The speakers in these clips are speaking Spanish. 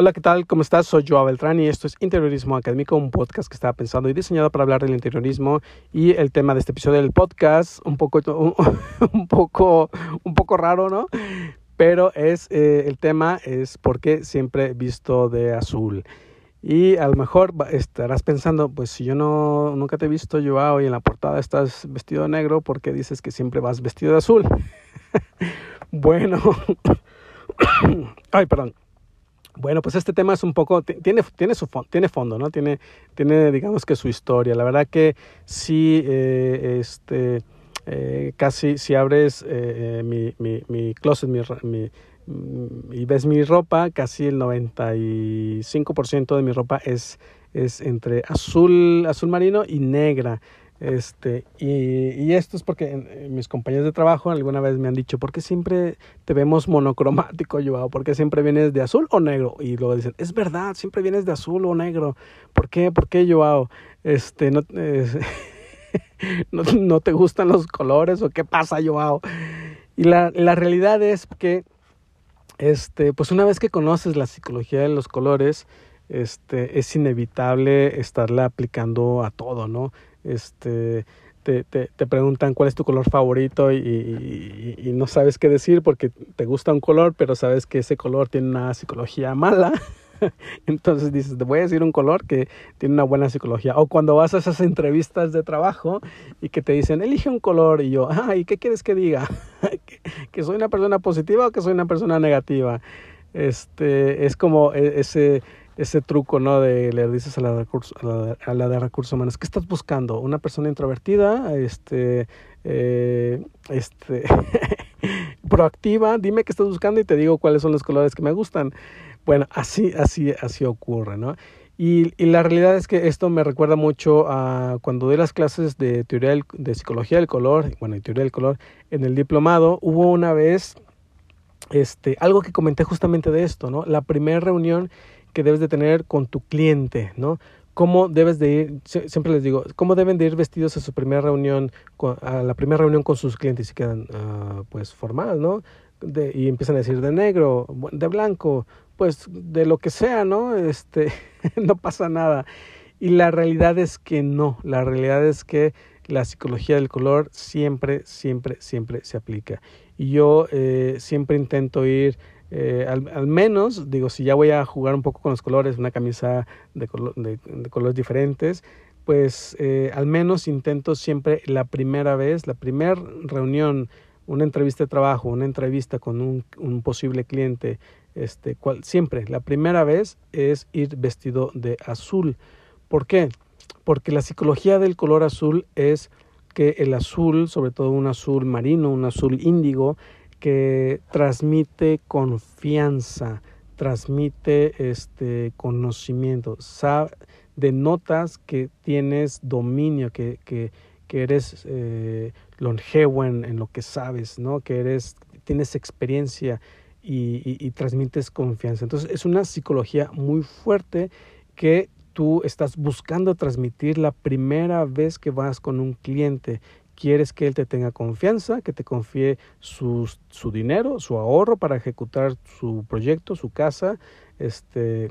Hola, ¿qué tal? ¿Cómo estás? Soy Joao Beltrán y esto es Interiorismo Académico, un podcast que estaba pensado y diseñado para hablar del interiorismo y el tema de este episodio del podcast, un poco, un, poco, un poco raro, ¿no? Pero es, eh, el tema es por qué siempre visto de azul. Y a lo mejor estarás pensando, pues si yo no, nunca te he visto, Joao, y en la portada estás vestido de negro, ¿por qué dices que siempre vas vestido de azul? bueno, ay, perdón. Bueno, pues este tema es un poco, tiene, tiene, su, tiene fondo, ¿no? Tiene, tiene, digamos que su historia. La verdad que sí, eh, este, eh, casi si abres eh, mi, mi, mi, closet mi, mi, y ves mi ropa, casi el 95% de mi ropa es, es entre azul, azul marino y negra. Este, y, esto es porque mis compañeros de trabajo alguna vez me han dicho, ¿por qué siempre te vemos monocromático, Joao? ¿Por qué siempre vienes de azul o negro? Y luego dicen, es verdad, siempre vienes de azul o negro. ¿Por qué? ¿Por qué, Joao? Este, no, no, no, te gustan los colores o qué pasa, Joao? Y la, la realidad es que, este, pues una vez que conoces la psicología de los colores, este, es inevitable estarla aplicando a todo, ¿no? este, te, te, te, preguntan cuál es tu color favorito y, y, y, no sabes qué decir porque te gusta un color, pero sabes que ese color tiene una psicología mala. Entonces dices, te voy a decir un color que tiene una buena psicología. O cuando vas a esas entrevistas de trabajo y que te dicen, elige un color. Y yo, ah, ¿y qué quieres que diga? ¿Que soy una persona positiva o que soy una persona negativa? Este, es como e, ese ese truco, ¿no? De le dices a la, de recursos, a la, de recursos humanos, ¿qué estás buscando? ¿Una persona introvertida? Este, eh, este, proactiva, dime qué estás buscando y te digo cuáles son los colores que me gustan. Bueno, así, así, así ocurre, ¿no? Y, la realidad es que esto me recuerda mucho a cuando doy las clases de teoría de psicología del color, bueno, y teoría del color en el diplomado, hubo una vez este, algo que comenté justamente de esto, ¿no? La primera reunión que debes de tener con tu cliente, ¿no? Cómo debes de ir, siempre les digo, cómo deben de ir vestidos a su primera reunión, a la primera reunión con sus clientes y quedan, uh, pues, formal, ¿no? De, y empiezan a decir de negro, de blanco, pues, de lo que sea, ¿no? Este, no pasa nada. Y la realidad es que no, la realidad es que la psicología del color siempre, siempre, siempre se aplica. Y yo eh, siempre intento ir eh, al, menos, digo, si ya voy a jugar un poco con los colores, una camisa de, de, colores diferentes, pues eh, al menos intento siempre la primera vez, la primera reunión, una entrevista de trabajo, una entrevista con un, un posible cliente, este, cual, siempre, la primera vez es ir vestido de azul. ¿Por qué? Porque la psicología del color azul es que el azul, sobre todo un azul marino, un azul índigo, que transmite confianza, transmite este conocimiento, denotas que tienes dominio, que, que, que eres eh, longevo en, lo que sabes, ¿no? que eres, tienes experiencia y, y transmites confianza. Entonces es una psicología muy fuerte que tú estás buscando transmitir la primera vez que vas con un cliente quieres que él te tenga confianza, que te confíe su, su dinero, su ahorro para ejecutar su proyecto, su casa, este,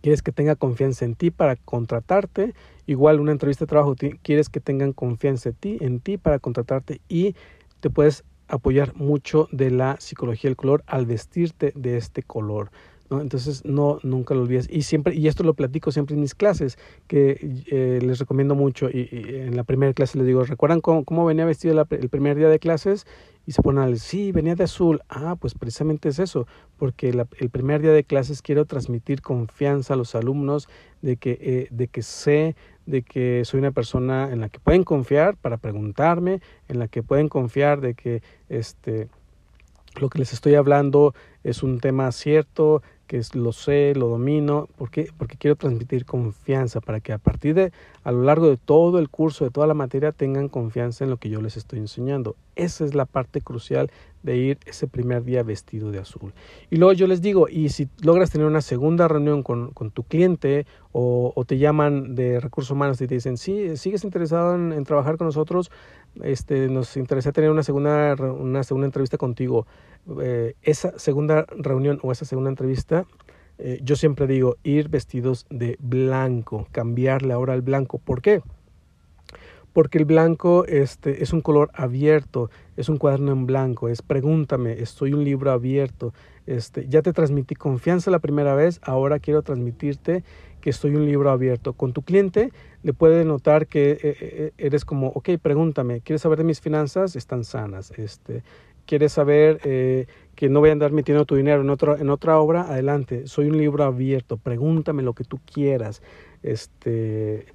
quieres que tenga confianza en ti para contratarte, igual una entrevista de trabajo, quieres que tengan confianza en ti, en ti para contratarte y te puedes apoyar mucho de la psicología del color al vestirte de este color. Entonces, no, nunca lo olvides. Y siempre, y esto lo platico siempre en mis clases, que eh, les recomiendo mucho. Y, en la primera clase les digo, ¿recuerdan cómo, venía vestido el primer día de clases? Y se ponen a decir, sí, venía de azul. Ah, pues precisamente es eso, porque el primer día de clases quiero transmitir confianza a los alumnos de que, eh, de que sé de que soy una persona en la que pueden confiar para preguntarme, en la que pueden confiar de que este lo que les estoy hablando es un tema cierto, que lo sé, lo domino, ¿por Porque quiero transmitir confianza para que a partir de, a lo largo de todo el curso, de toda la materia, tengan confianza en lo que yo les estoy enseñando. Esa es la parte crucial de ir ese primer día vestido de azul. Y luego yo les digo, y si logras tener una segunda reunión con, con tu cliente o, te llaman de recursos humanos y te dicen, sí, sigues interesado en, en trabajar con nosotros, este, nos interesa tener una segunda, una segunda entrevista contigo. Eh, esa segunda reunión o esa segunda entrevista eh, yo siempre digo ir vestidos de blanco, cambiarle ahora al blanco. ¿Por qué? Porque el blanco este, es un color abierto, es un cuaderno en blanco, es pregúntame, estoy un libro abierto, este, ya te transmití confianza la primera vez, ahora quiero transmitirte que estoy un libro abierto. Con tu cliente le puede notar que eh, eh, eres como, ok, pregúntame, ¿quieres saber de mis finanzas? Están sanas. Este, ¿Quieres saber eh, que no voy a andar metiendo tu dinero en, en otra obra? Adelante, soy un libro abierto, pregúntame lo que tú quieras. Este,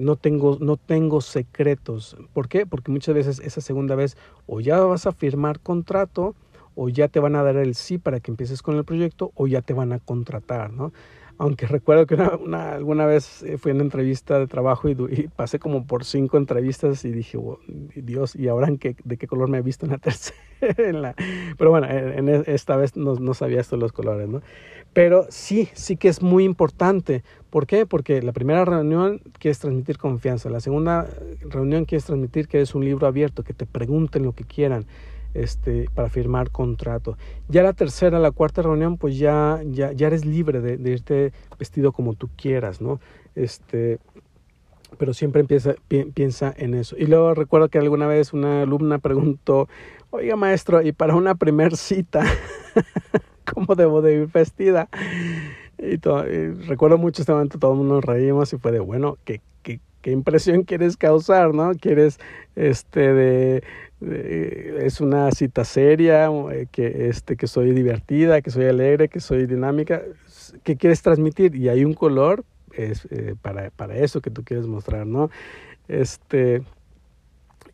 no tengo, no tengo secretos. ¿Por qué? Porque muchas veces esa segunda vez o ya vas a firmar contrato o ya te van a dar el sí para que empieces con el proyecto o ya te van a contratar, ¿no? Aunque recuerdo que una, alguna vez eh, fui en una entrevista de trabajo y, pasé como por cinco entrevistas y dije, Dios, ¿y ahora en qué, de qué color me he visto en la tercera? Pero bueno, en, e, esta vez no, no sabía esto de los colores, ¿no? Pero sí, sí que es muy importante. ¿Por qué? Porque la primera reunión quieres transmitir confianza, la segunda reunión quieres transmitir que es un libro abierto, que te pregunten lo que quieran este, para firmar contrato. Ya la tercera, la cuarta reunión, pues ya, ya, ya eres libre de, de, irte vestido como tú quieras, ¿no? Este, pero siempre empieza, piensa en eso. Y luego recuerdo que alguna vez una alumna preguntó, oiga maestro, ¿y para una primer cita, cómo debo de ir vestida? Y, todo, recuerdo mucho este momento, todo el mundo nos reímos y fue de, bueno, ¿qué, qué, impresión quieres causar, no? ¿Quieres, este, de es una cita seria, eh, que, este, que soy divertida, que soy alegre, que soy dinámica, ¿qué quieres transmitir? Y hay un color eh, para, para eso que tú quieres mostrar, ¿no? Este,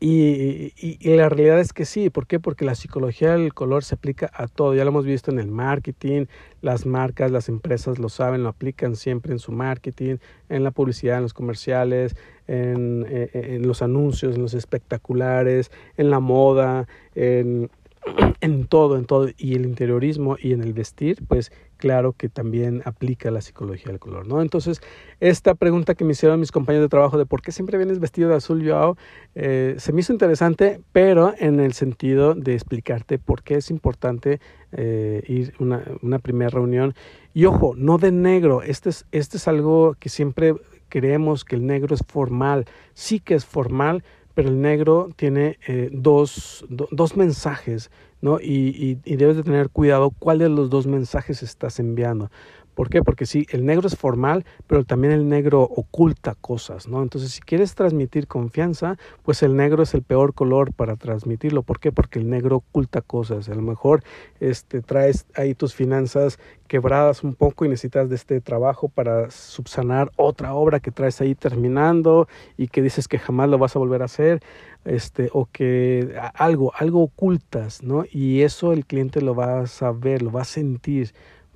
y, y, la realidad es que sí, ¿por qué? Porque la psicología del color se aplica a todo, ya lo hemos visto en el marketing, las marcas, las empresas lo saben, lo aplican siempre en su marketing, en la publicidad, en los comerciales, en, en, en los anuncios, en los espectaculares, en la moda, en en todo, en todo, y el interiorismo y en el vestir, pues claro que también aplica la psicología del color, ¿no? Entonces, esta pregunta que me hicieron mis compañeros de trabajo de por qué siempre vienes vestido de azul, Joao, eh, se me hizo interesante, pero en el sentido de explicarte por qué es importante eh, ir una, una primera reunión. Y ojo, no de negro, este es, este es algo que siempre creemos que el negro es formal, sí que es formal, pero el negro tiene eh, dos, do, dos mensajes, ¿no? Y, y, y, debes de tener cuidado cuál de los dos mensajes estás enviando. ¿Por qué? Porque sí, el negro es formal, pero también el negro oculta cosas, ¿no? Entonces, si quieres transmitir confianza, pues el negro es el peor color para transmitirlo. ¿Por qué? Porque el negro oculta cosas. A lo mejor este, traes ahí tus finanzas quebradas un poco y necesitas de este trabajo para subsanar otra obra que traes ahí terminando y que dices que jamás lo vas a volver a hacer, este, o que algo, algo ocultas, ¿no? Y eso el cliente lo va a saber, lo va a sentir.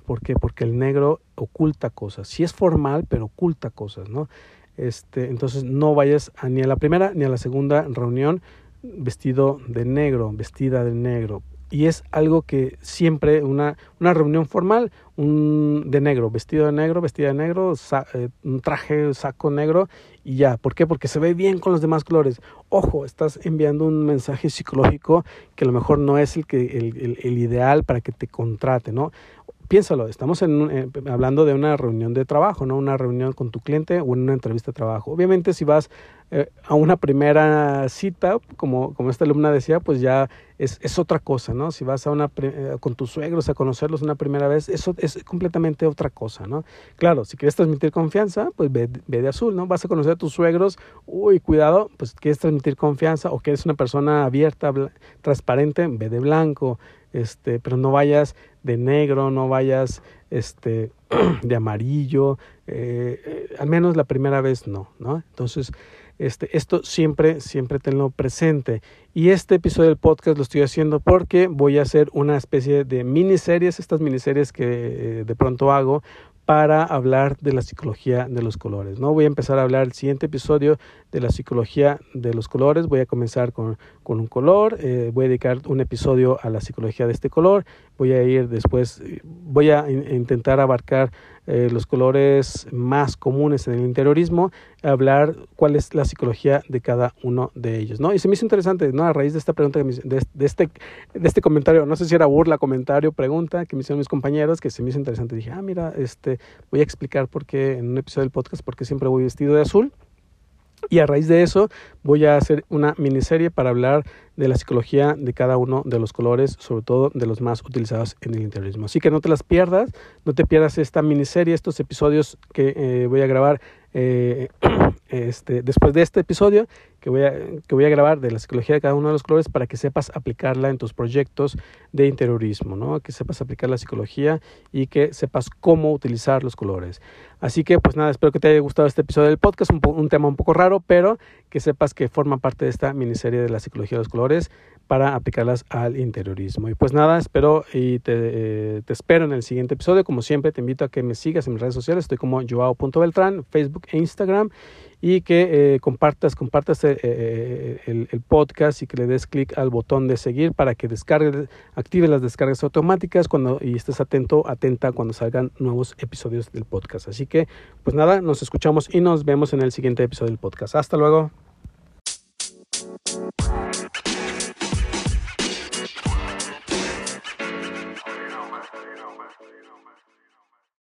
¿Por qué? Porque el negro oculta cosas. Sí es formal, pero oculta cosas, ¿no? Este, entonces no vayas a, ni a la primera ni a la segunda reunión vestido de negro, vestida de negro. Y es algo que siempre, una, una reunión formal, un de negro, vestido de negro, vestida de negro, eh, un traje, saco negro y ya. ¿Por qué? Porque se ve bien con los demás colores. Ojo, estás enviando un mensaje psicológico que a lo mejor no es el, que, el, el, el ideal para que te contrate, ¿no? Piénsalo, estamos en, eh, hablando de una reunión de trabajo, ¿no? Una reunión con tu cliente o en una entrevista de trabajo. Obviamente si vas eh, a una primera cita, como, esta alumna decía, pues ya es, otra cosa, ¿no? Si vas a una, eh, con tus suegros a conocerlos una primera vez, eso es completamente otra cosa, ¿no? Claro, si quieres transmitir confianza, pues ve, ve de azul, ¿no? Vas a conocer a tus suegros, uy, cuidado, pues quieres transmitir confianza o que eres una persona abierta, transparente, ve de blanco, este, pero no vayas de negro, no vayas este, de amarillo, eh, eh, al menos la primera vez no, ¿no? Entonces, este, esto siempre, siempre tenlo presente. Y este episodio del podcast lo estoy haciendo porque voy a hacer una especie de miniseries, estas miniseries que eh, de pronto hago para hablar de la psicología de los colores. ¿no? Voy a empezar a hablar el siguiente episodio de la psicología de los colores. Voy a comenzar con, con un color, eh, voy a dedicar un episodio a la psicología de este color, voy a ir después, voy a in intentar abarcar eh, los colores más comunes en el interiorismo, hablar cuál es la psicología de cada uno de ellos, ¿no? Y se me hizo interesante, ¿no? A raíz de esta pregunta, de, de, este, de este comentario, no sé si era burla, comentario, pregunta que me hicieron mis compañeros, que se me hizo interesante. Dije, ah, mira, este, voy a explicar por qué en un episodio del podcast, por qué siempre voy vestido de azul. Y a raíz de eso voy a hacer una miniserie para hablar de la psicología de cada uno de los colores, sobre todo de los más utilizados en el interiorismo. Así que no te las pierdas, no te pierdas esta miniserie, estos episodios que eh, voy a grabar eh, este, después de este episodio que voy, a, que voy a grabar de la psicología de cada uno de los colores para que sepas aplicarla en tus proyectos de interiorismo, ¿no? que sepas aplicar la psicología y que sepas cómo utilizar los colores. Así que pues nada, espero que te haya gustado este episodio del podcast, un, un tema un poco raro, pero que sepas que forma parte de esta miniserie de la psicología de los colores para aplicarlas al interiorismo. Y pues nada, espero y te, eh, te, espero en el siguiente episodio. Como siempre, te invito a que me sigas en mis redes sociales. Estoy como joao.beltrán, Facebook e Instagram. Y que eh, compartas, compartas eh, el, podcast y que le des clic al botón de seguir para que descargue, active las descargas automáticas cuando, y estés atento, atenta cuando salgan nuevos episodios del podcast. Así que, pues nada, nos escuchamos y nos vemos en el siguiente episodio del podcast. Hasta luego.